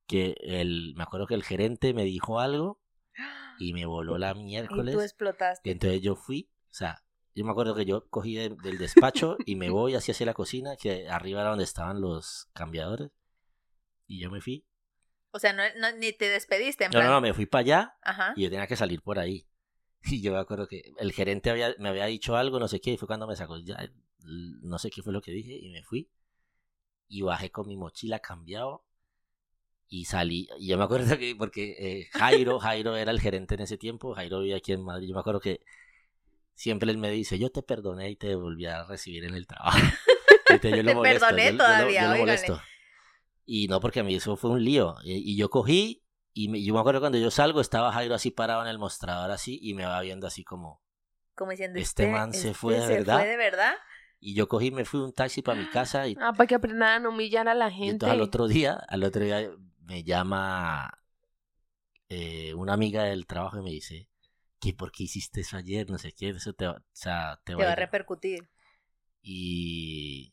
A: Que el, me acuerdo que el gerente me dijo algo y me voló la
B: Y
A: miércoles.
B: tú explotaste.
A: Y entonces yo fui, o sea, yo me acuerdo que yo cogí de- del despacho y me voy hacia hacia la cocina, que arriba era donde estaban los cambiadores. Y yo me fui.
B: O sea, no, no- ni te despediste, en
A: No, no,
B: plan.
A: no, me fui para allá
B: Ajá.
A: y yo tenía que salir por ahí. Y yo me acuerdo que el gerente había, me había dicho algo, no sé qué, y fue cuando me sacó, ya, no sé qué fue lo que dije, y me fui. Y bajé con mi mochila cambiado y salí. Y yo me acuerdo que, porque eh, Jairo, Jairo era el gerente en ese tiempo, Jairo vivía aquí en Madrid, yo me acuerdo que siempre él me dice, yo te perdoné y te volví a recibir en el trabajo. Entonces yo lo
B: Te
A: molesto,
B: perdoné
A: yo- yo lo-
B: todavía,
A: yo lo molesto. Y no, porque a mí eso fue un lío. Y, y yo cogí, y me- yo me acuerdo cuando yo salgo, estaba Jairo así parado en el mostrador así, y me va viendo así como...
B: Como diciendo,
A: Este man se fue de
B: se
A: verdad.
B: fue de verdad.
A: Y yo cogí, me fui un taxi para mi casa, y,
C: Ah, para que aprendan a humillar a la
A: y
C: gente.
A: entonces al otro día, al otro día me llama eh, una amiga del trabajo y me dice, que por qué hiciste eso ayer? No sé qué, eso te, va- o sea, te
B: Te
A: va
B: va
A: a
B: a
A: ir-
B: repercutir.
A: Y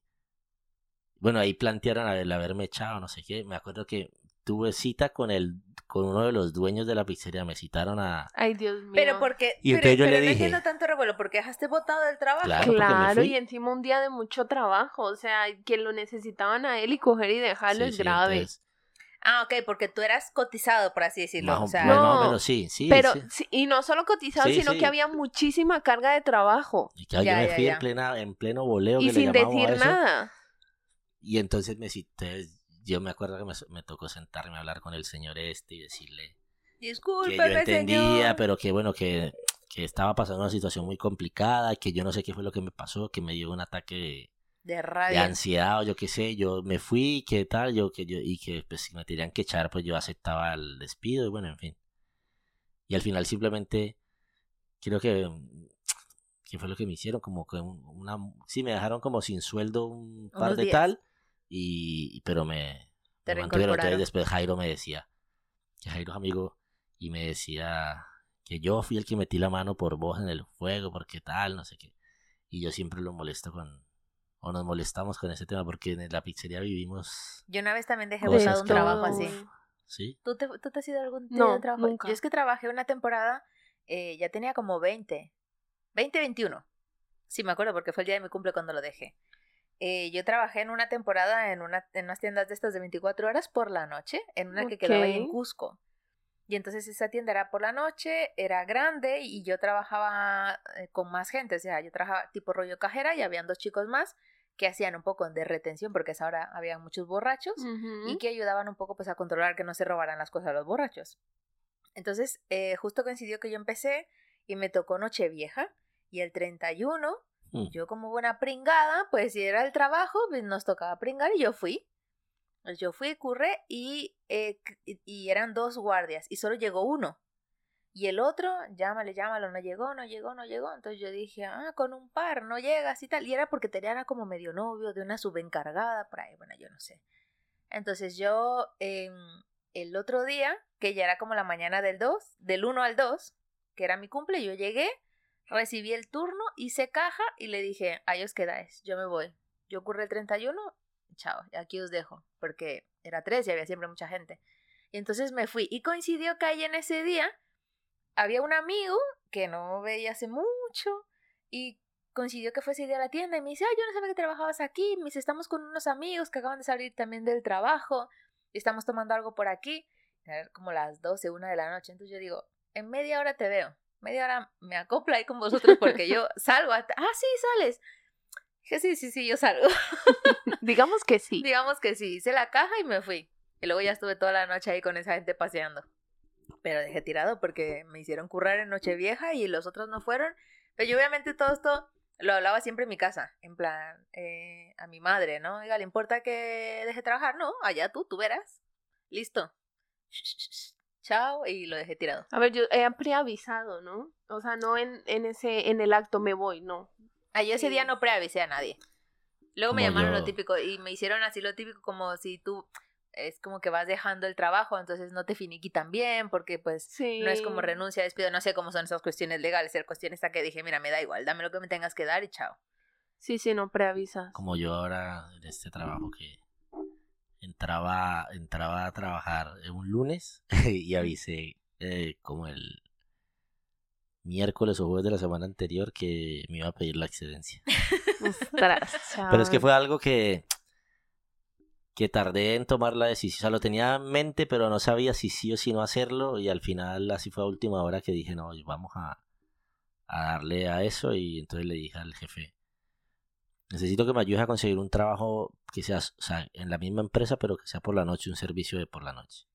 A: bueno, ahí plantearon el haberme echado, no sé qué. Me acuerdo que tuve cita con el con uno de los dueños de la pizzería, me citaron a
C: Ay, Dios mío.
B: Pero porque.
A: Y
B: pero,
A: entonces yo
B: pero
A: le
B: no
A: dije-
B: entiendo tanto revuelo, porque dejaste botado del trabajo.
A: Claro,
C: Claro, y encima un día de mucho trabajo, o sea, que lo necesitaban a él y coger y dejarlo
A: Sí,
C: es
A: sí,
C: grave.
A: entonces,
B: Ah, ok, porque tú eras cotizado, por así decirlo.
A: más, o-
B: o sea,
A: bueno, más o
C: No,
A: menos sí, sí.
C: Pero,
A: sí.
C: y no solo cotizado,
A: Sí,
C: sino
A: sí.
C: que había muchísima carga de trabajo
A: Y claro,
B: Ya,
A: yo me
B: ya,
A: fui
B: ya.
A: en plena en pleno voleo
C: y
A: que
C: sin decir
A: eso,
C: nada.
A: Y entonces me cité, yo me acuerdo que me, me tocó sentarme a hablar con el señor este y decirle que yo entendía,
B: señor.
A: pero que bueno, que, que estaba pasando una situación muy complicada, que yo no sé qué fue lo que me pasó, que me dio un ataque de,
B: De
A: de
B: rabia.
A: ansiedad o yo qué sé, yo me fui, qué tal, yo que yo y que pues si me tenían que echar, pues yo aceptaba el despido y bueno, en fin. Y al final simplemente creo que qué fue lo que me hicieron como que un- una sí me dejaron como sin sueldo un par
B: Unos
A: de
B: días.
A: tal y pero me, me mantuvieron. Entonces después Jairo me decía, que Jairo es amigo y me decía que yo fui el que metí la mano por vos en el fuego, porque tal, no sé qué. Y yo siempre lo molesto con, o nos molestamos con ese tema, porque en la pizzería vivimos,
B: Yo una vez también dejé botado un
A: que-
B: trabajo así.
A: ¿sí?
B: ¿Tú te, tú te has ido algún día
C: No,
B: de trabajo?
C: nunca.
B: Yo es que trabajé una temporada, eh, ya tenía como 20, 20, 21. Sí, me acuerdo porque fue el día de mi cumple cuando lo dejé. Eh, yo trabajé en una temporada en, una, en unas tiendas de estas de 24 horas por la noche, en una que quedaba ahí en. Cusco. Y entonces esa tienda era por la noche, era grande y yo trabajaba eh, con más gente, o sea, yo trabajaba tipo rollo cajera y habían dos chicos más que hacían un poco de retención porque a esa hora había muchos borrachos y que ayudaban un poco pues a controlar que no se robaran las cosas a los borrachos. Entonces, eh, justo coincidió que yo empecé y me tocó Nochevieja y el 31,
A: Mm.
B: yo como buena pringada, pues si era el trabajo, pues nos tocaba pringar y yo fui. Pues yo fui, curré y, eh, y- y eran dos guardias y solo llegó uno. Y el otro, llámale, llámalo, no llegó, no llegó, no llegó. Entonces yo dije, ah, con un par, no llegas y tal. Y era porque tenía como medio novio de una subencargada por ahí, bueno, yo no sé. Entonces yo, em, el otro día, que ya era como la mañana del 2, del 1 al 2, que era mi cumple, yo llegué, recibí el turno, hice caja y le dije, ahí os quedáis, yo me voy. Yo ocurre el 31, chao, aquí os dejo, porque era 3 y había siempre mucha gente. Y entonces me fui y coincidió que ahí en ese día había un amigo que no veía hace mucho y coincidió que fue ese día a la tienda y me dice, ah, yo no sabía que trabajabas aquí, me dice, estamos con unos amigos que acaban de salir también del trabajo y estamos tomando algo por aquí. Era como las 12, una de la noche, entonces yo digo, en media hora te veo, media hora me acopla ahí con vosotros porque yo salgo, hasta- ah, sí, sales. Dije, sí, sí, sí, yo salgo.
C: Digamos que sí.
B: Digamos que sí, hice la caja y me fui. Y luego ya estuve toda la noche ahí con esa gente paseando. Pero dejé tirado porque me hicieron currar en Nochevieja y los otros no fueron. Pero yo obviamente todo esto lo hablaba siempre en mi casa, en plan, eh, a mi madre, ¿no? Oiga, ¿le importa que deje trabajar? No, allá tú, tú verás. Listo. Chao, y lo dejé tirado.
C: A ver, yo he preavisado, ¿no? O sea, no en, en ese, en el acto me voy, no.
B: Ah, yo ese
C: Sí.
B: día no preavisé a nadie. Luego me
A: Como
B: llamaron
A: yo.
B: lo típico y me hicieron así lo típico como si tú es como que vas dejando el trabajo, entonces no te finiquitan bien porque pues
C: Sí.
B: no es como renuncia, despido, no sé cómo son esas cuestiones legales, el cuestión está que dije, mira, me da igual, dame lo que me tengas que dar y chao.
C: Sí, sí, no preavisas.
A: Como yo ahora en este trabajo que entraba, entraba a trabajar un lunes y avisé eh, como el miércoles o jueves de la semana anterior que me iba a pedir la excedencia. Pero es que fue algo que, que tardé en tomar la decisión. O sea, lo tenía en mente, pero no sabía si sí o si no hacerlo. Y al final, así fue a última hora que dije, no, vamos a, a darle a eso. Y entonces le dije al jefe, necesito que me ayudes a conseguir un trabajo que sea, o sea, en la misma empresa, pero que sea por la noche, un servicio de por la noche.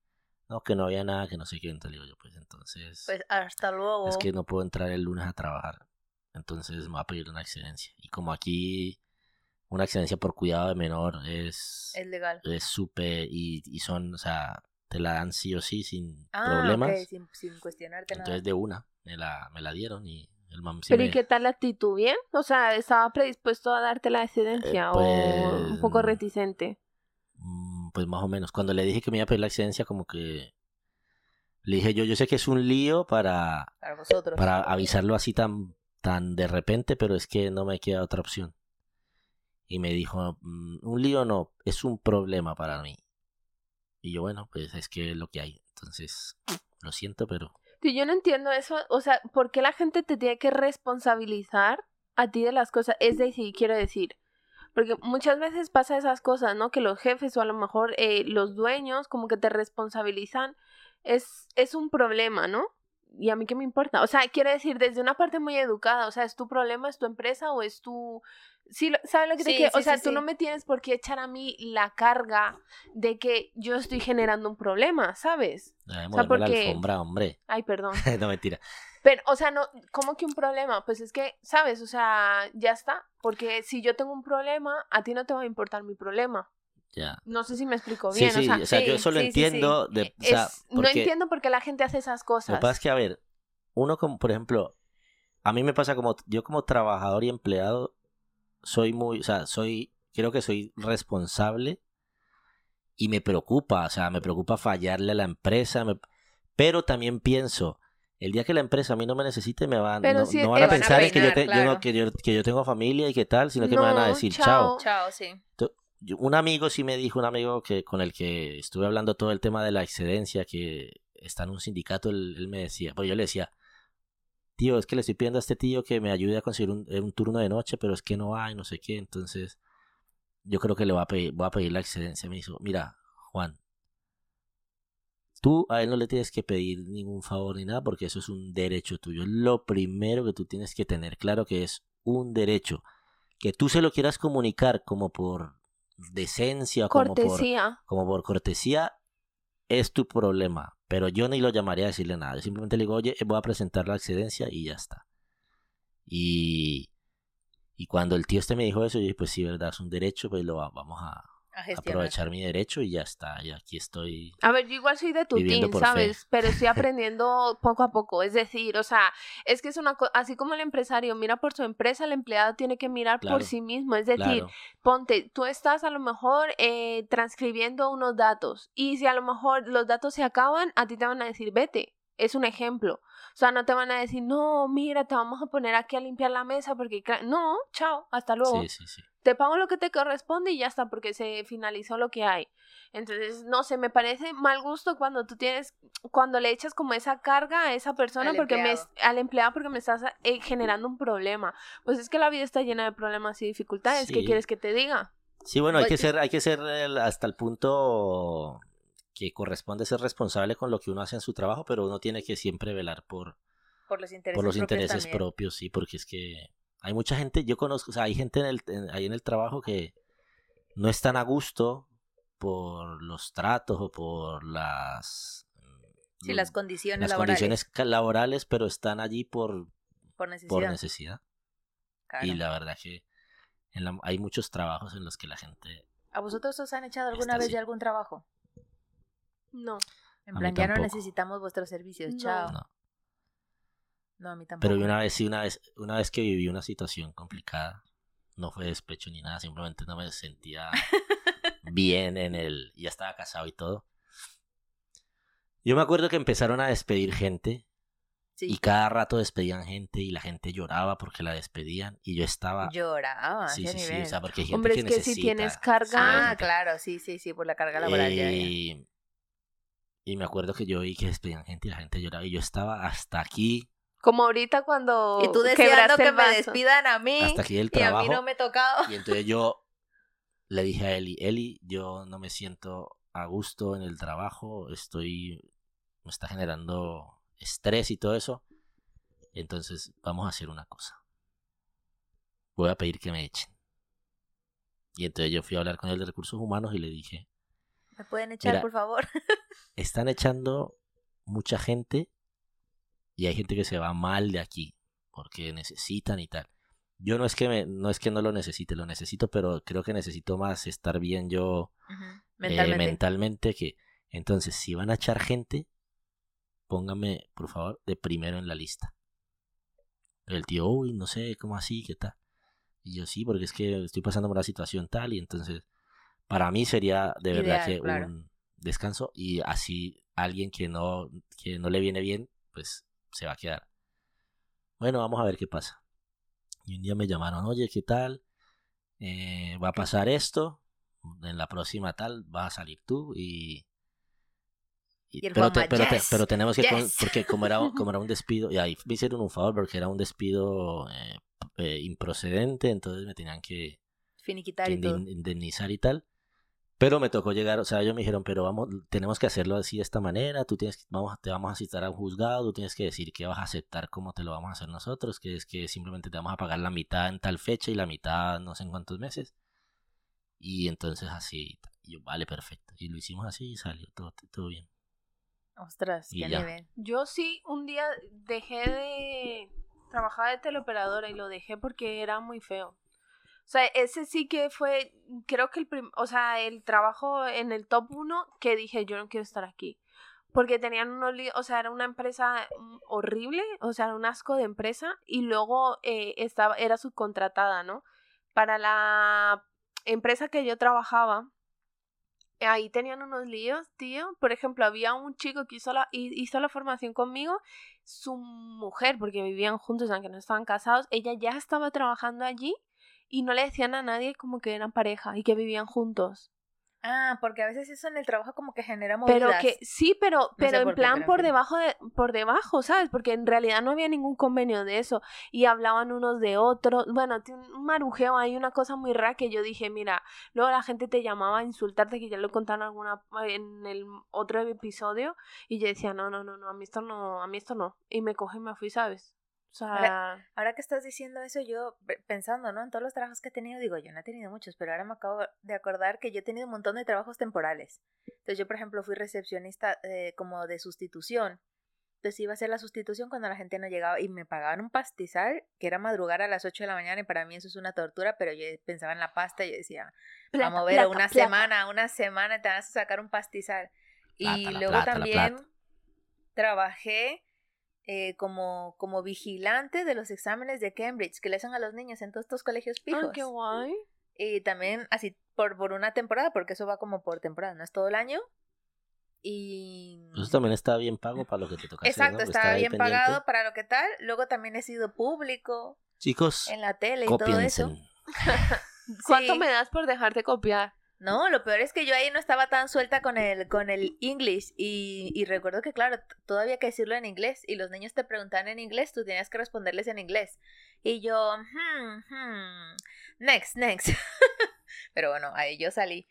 A: No, que no había nada, que no sé qué. Entonces digo yo, pues entonces...
B: Pues hasta luego.
A: Es que no puedo entrar el lunes a trabajar. Entonces me va a pedir una excedencia. Y como aquí una excedencia por cuidado de menor es
B: Es legal.
A: es súper y, y son, o sea, te la dan sí o sí sin
B: Ah,
A: problemas.
B: ok, sin, sin cuestionarte nada.
A: Entonces de una me la, me la dieron y el mam sí
C: Pero
A: me-
C: ¿y qué tal la actitud? ¿Bien? O sea, ¿estaba predispuesto a darte la excedencia o un
A: pues,
C: poco reticente?
A: Mm, Pues más o menos. Cuando le dije que me iba a pedir la excedencia, como que le dije yo, yo sé que es un lío para,
B: Para vosotros.
A: para avisarlo así tan, tan de repente, pero es que no me queda otra opción. Y me dijo, "Mm, un lío no, es un problema para mí. Y yo, bueno, pues es que es lo que hay. Entonces, lo siento, pero
C: Sí, Yo no entiendo eso, o sea, ¿por qué la gente te tiene que responsabilizar a ti de las cosas? Es decir, quiero decir, porque muchas veces pasa esas cosas, ¿no? Que los jefes o a lo mejor eh, los dueños como que te responsabilizan, es, es un problema, ¿no? Y a mí qué me importa. O sea, quiero decir, desde una parte muy educada, o sea, ¿es tu problema, es tu empresa o es tu... Sí, lo- ¿sabes lo que te
B: Sí,
C: quiero? o
B: sí,
C: sea,
B: sí,
C: tú
B: sí.
C: no me tienes por qué echar a mí la carga de que yo estoy generando un problema, ¿sabes?
A: eh,
C: sea,
A: moverme la
C: porque-
A: alfombra, hombre.
C: Ay, perdón.
A: no mentira.
C: Pero, o sea, no, ¿cómo que un problema? Pues es que, ¿sabes? O sea, ya está. Porque si yo tengo un problema, a ti no te va a importar mi problema.
A: Ya.
C: No sé si me explico
A: Sí,
C: bien.
A: sí,
C: o sea,
A: yo
B: sí,
A: lo
B: sí, sí, sí.
A: entiendo. De, o
C: no
A: porque
C: entiendo por qué la gente hace esas
A: Lo
C: cosas.
A: que pasa es que, a ver, uno como, por ejemplo, a mí me pasa como, yo como trabajador y empleado, soy muy, o sea, soy, creo que soy responsable y me preocupa, o sea, me preocupa fallarle a la empresa, me- pero también pienso, el día que la empresa a mí no me necesite, me van, no,
C: sí,
A: no
C: eh,
A: van a
C: van a
A: pensar en que yo,
B: peinar,
A: te- yo no-
B: claro.
A: que, yo, que yo tengo familia y qué tal, sino que me van a
C: No,
A: decir,
C: chao.
A: chao.
B: Chao, sí.
A: Yo- un amigo sí me dijo, un amigo que con el que estuve hablando todo el tema de la excedencia, que está en un sindicato, él, él me decía, pues yo le decía, tío, es que le estoy pidiendo a este tío que me ayude a conseguir un, eh, un turno de noche, pero es que no hay, no sé qué, entonces yo creo que le voy a pedir, voy a pedir la excedencia. Me dijo, mira, Juan, tú a él no le tienes que pedir ningún favor ni nada porque eso es un derecho tuyo. Es lo primero que tú tienes que tener claro que es un derecho. Que tú se lo quieras comunicar como por decencia, como por, como por cortesía, es tu problema. Pero yo ni lo llamaría a decirle nada. Yo simplemente le digo, oye, voy a presentar la excedencia y ya está. Y, y cuando el tío este me dijo eso, yo dije, pues sí, verdad, es un derecho, pues lo va- vamos a. aprovechar mi derecho y ya está. Y aquí estoy.
C: A ver, yo igual soy de tu team,
A: por fe.
C: ¿sabes? Pero estoy aprendiendo poco a poco. Es decir, o sea, es que es una cosa, así como el empresario mira por su empresa, el empleado tiene que mirar
A: Claro,
C: por sí mismo. Es decir,
A: Claro,
C: ponte, tú estás a lo mejor eh, transcribiendo unos datos y si a lo mejor los datos se acaban, a ti te van a decir, vete. Es un ejemplo. O sea, no te van a decir, no, mira, te vamos a poner aquí a limpiar la mesa porque... cla-". No, chao, hasta luego.
A: sí, sí, sí.
C: Te pago lo que te corresponde y ya está, porque se finalizó lo que hay. Entonces, no sé, me parece mal gusto cuando tú tienes, cuando le echas como esa carga a esa persona
B: Al
C: porque me,
B: empleado.
C: es- al empleado porque me estás eh, generando un problema. Pues es que la vida está llena de problemas y dificultades. ¿Qué quieres que te diga?
A: Sí, bueno, hay
B: Oye.
A: que ser, hay que ser el- hasta el punto que corresponde ser responsable con lo que uno hace en su trabajo, pero uno tiene que siempre velar por,
B: Por los intereses,
A: por los
B: propios
A: intereses
B: también.
A: propios, sí, porque es que hay mucha gente, yo conozco, o sea, hay gente en el, en- ahí en el trabajo que no están a gusto por los tratos o por las
B: Sí, las condiciones
A: las
B: laborales.
A: condiciones laborales, pero están allí por,
B: por necesidad.
A: por necesidad.
B: Claro.
A: Y la verdad que en la- hay muchos trabajos en los que la gente
B: ¿A vosotros os han echado alguna vez
A: sí.
B: de algún trabajo?
C: No.
B: En plan, ya no necesitamos vuestros servicios,
C: No.
B: chao.
A: no.
B: No, a mí tampoco.
A: Pero una vez sí, una vez, una vez que viví una situación complicada, no fue despecho ni nada, simplemente no me sentía bien en el, ya estaba casado y todo. Yo me acuerdo que empezaron a despedir gente
B: Sí.
A: y cada rato despedían gente y la gente lloraba porque la despedían y yo estaba...
B: Lloraba,
A: sí, sí,
B: ese
A: sí,
B: nivel.
A: o sea, porque hay gente
C: Hombre,
A: que
C: es que si
A: necesita,
C: tienes
A: sí,
C: carga-
B: Ah, claro, sí, sí, sí, por la carga laboral. ya, ya.
A: Eh, Y me acuerdo que yo vi que despedían gente y la gente lloraba y yo estaba hasta aquí
C: Como ahorita cuando
B: Y tú deseando que me despidan a mí.
A: Hasta aquí el
B: y a mí
A: trabajo.
B: no me tocaba.
A: Y entonces yo le dije a Eli, Eli, yo no me siento a gusto en el trabajo, estoy, me está generando estrés y todo eso. Entonces vamos a hacer una cosa. Voy a pedir que me echen. Y entonces yo fui a hablar con el de recursos humanos y le dije,
B: ¿Me pueden echar,
A: Mira,
B: por favor?
A: están echando mucha gente y hay gente que se va mal de aquí porque necesitan y tal. Yo no es que me, no es que no lo necesite, lo necesito, pero creo que necesito más estar bien yo eh,
B: Mentalmente.
A: mentalmente que entonces si van a echar gente, póngame por favor de primero en la lista. El tío, uy, no sé, ¿cómo así? ¿Qué tal? Y yo sí, porque es que estoy pasando por una situación tal y entonces para mí sería de verdad que
B: claro.
A: un descanso y así alguien que no, que no le viene bien, pues se va a quedar. Bueno, vamos a ver qué pasa. Y un día me llamaron, oye, ¿qué tal? Eh, va a pasar esto, en la próxima tal, vas a salir tú y... y-
B: Y el
A: pero, te- pero, te-
B: "Yes,
A: pero tenemos que... con-
B: yes".
A: porque como era, como era un despido, y ahí me hicieron un favor porque era un despido eh, eh, improcedente, entonces me tenían que,
B: Finiquitar
A: que
B: y todo.
A: indemnizar y tal. Pero me tocó llegar, o sea, ellos me dijeron, pero vamos, tenemos que hacerlo así de esta manera, tú tienes que, vamos, te vamos a citar a un juzgado, tú tienes que decir que vas a aceptar cómo te lo vamos a hacer nosotros, que es que simplemente te vamos a pagar la mitad en tal fecha y la mitad no sé en cuántos meses. Y entonces así, y yo, vale, perfecto. Y lo hicimos así y salió todo, todo bien.
B: Ostras,
A: Y
B: qué
A: ya.
B: nivel.
C: Yo sí, un día dejé de trabajar de teleoperadora y lo dejé porque era muy feo. O sea, ese sí que fue, creo que el, prim- o sea, el trabajo en el top uno que dije, yo no quiero estar aquí. Porque tenían unos o sea, era una empresa horrible, o sea, era un asco de empresa y luego eh, estaba, era subcontratada, ¿no? Para la empresa que yo trabajaba, ahí tenían unos líos, tío. Por ejemplo, había un chico que hizo la, hi- hizo la formación conmigo, su mujer, porque vivían juntos, aunque no estaban casados, ella ya estaba trabajando allí y no le decían a nadie como que eran pareja y que vivían juntos.
B: Ah, porque a veces eso en el trabajo como que genera
C: Pero
B: movidas.
C: que sí, pero pero
B: sé
C: en
B: qué,
C: plan
B: pero
C: por debajo de por debajo, ¿sabes? Porque en realidad no había ningún convenio de eso y hablaban unos de otros. Bueno, tiene un marujeo hay una cosa muy rara que yo dije, mira, luego la gente te llamaba a insultarte que ya lo contaron alguna en el otro episodio y yo decía, "No, no, no, no, a mí esto no, a mí esto no." Y me cogí y me fui, ¿sabes? O sea,
B: Ahora que estás diciendo eso, yo pe- pensando, ¿no? En todos los trabajos que he tenido, digo, yo no he tenido muchos, pero ahora me acabo de acordar que yo he tenido un montón de trabajos temporales. Entonces yo, por ejemplo, fui recepcionista eh, como de sustitución. Entonces iba a hacer la sustitución cuando la gente no llegaba y me pagaban un pastizal que era madrugar a las 8 de la mañana y para mí eso es una tortura, pero yo pensaba en la pasta y yo decía,
C: plata,
B: vamos a ver,
C: plata,
B: una
C: plata.
B: semana, una semana te vas a sacar un pastizal. Y luego también trabajé eh, como, como vigilante de los exámenes de Cambridge que le hacen a los niños en todos estos colegios
C: Ah,
B: pijos.
C: qué guay.
B: Y también así por, por una temporada, porque eso va como por temporada, no es todo el año. Y...
A: Eso también está bien pago para lo que te toca hacer,
B: Exacto,
A: ¿no?
B: Estaba
A: ahí
B: bien
A: pendiente.
B: pagado para lo que tal. Luego también he sido público
A: Chicos,
B: en la tele y todo eso.
C: ¿Cuánto
B: Sí.
C: me das por dejarte copiar?
B: No, lo peor es que yo ahí no estaba tan suelta con el, con el English y, recuerdo que, claro, todavía que decirlo en inglés y los niños te preguntaban en inglés, tú tenías que responderles en inglés. Y yo, hmm, hmm, next, next. pero bueno, ahí yo salí.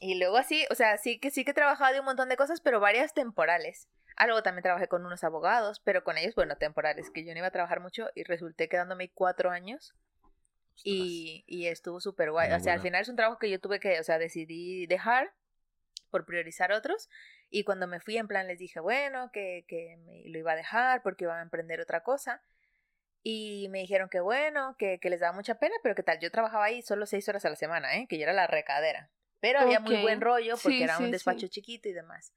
B: Y luego así, o sea, sí que sí que he trabajado de un montón de cosas, pero varias temporales. Luego también trabajé con unos abogados, pero con ellos, bueno, temporales, que yo no iba a trabajar mucho y resulté quedándome cuatro años. Y, y estuvo súper guay.
A: Muy
B: O sea, al final es un trabajo que yo tuve que, o sea, decidí dejar por priorizar otros. Y cuando me fui, en plan, les dije, bueno, que, que me lo iba a dejar porque iba a emprender otra cosa. Y me dijeron que bueno, que, que les daba mucha pena, pero que tal, yo trabajaba ahí solo seis horas a la semana, ¿eh? que yo era la recadera. Pero había muy buen rollo porque
C: Sí,
B: era un
C: sí.
B: despacho chiquito y demás.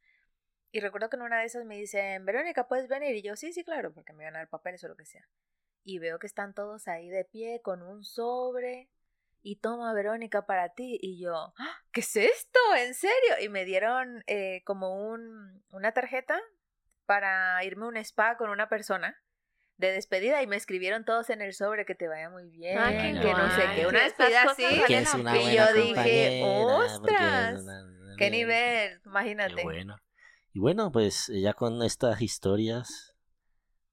B: Y recuerdo que en una de esas me dicen, Verónica, ¿puedes venir? Y yo, sí, sí, claro, porque me iban a dar papeles o lo que sea. Y veo que están todos ahí de pie con un sobre. Y toma, Verónica, para ti. Y yo, "¡Ah! ¿qué es esto? ¿En serio? Y me dieron eh, como un, una tarjeta para irme a un spa con una persona de despedida y me escribieron todos en el sobre que te vaya muy bien,
C: Ah,
B: que no sé qué, una despedida así.
C: valen
A: Que
C: la
A: es una
B: Y yo dije, "Ostras, Qué nivel, imagínate.
A: Qué bueno. Y bueno, pues ya con estas historias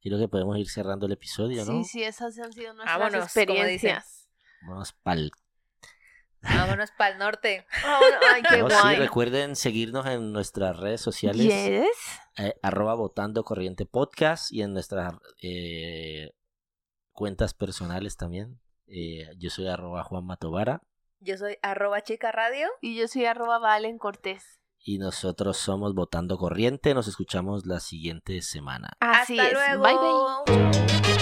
A: Creo que podemos ir cerrando el episodio, ¿no?
C: Sí, sí, esas han sido nuestras
B: Vámonos, como
C: experiencias.
A: Vamos pa'l...
B: Vámonos para el norte.
C: Vámonos, Ay, qué
A: No, sí,
C: guay.
A: recuerden seguirnos en nuestras redes sociales.
C: Yes.
A: eh, arroba votando corriente podcast y en nuestras eh, cuentas personales también. Eh, yo soy arroba Juan Matovara
B: Yo soy arroba chica radio.
C: Y yo soy arroba Valen Cortés.
A: Y nosotros somos Votando Corriente. Nos escuchamos la siguiente semana.
C: Así
B: Hasta
C: es.
B: luego.
C: Bye bye.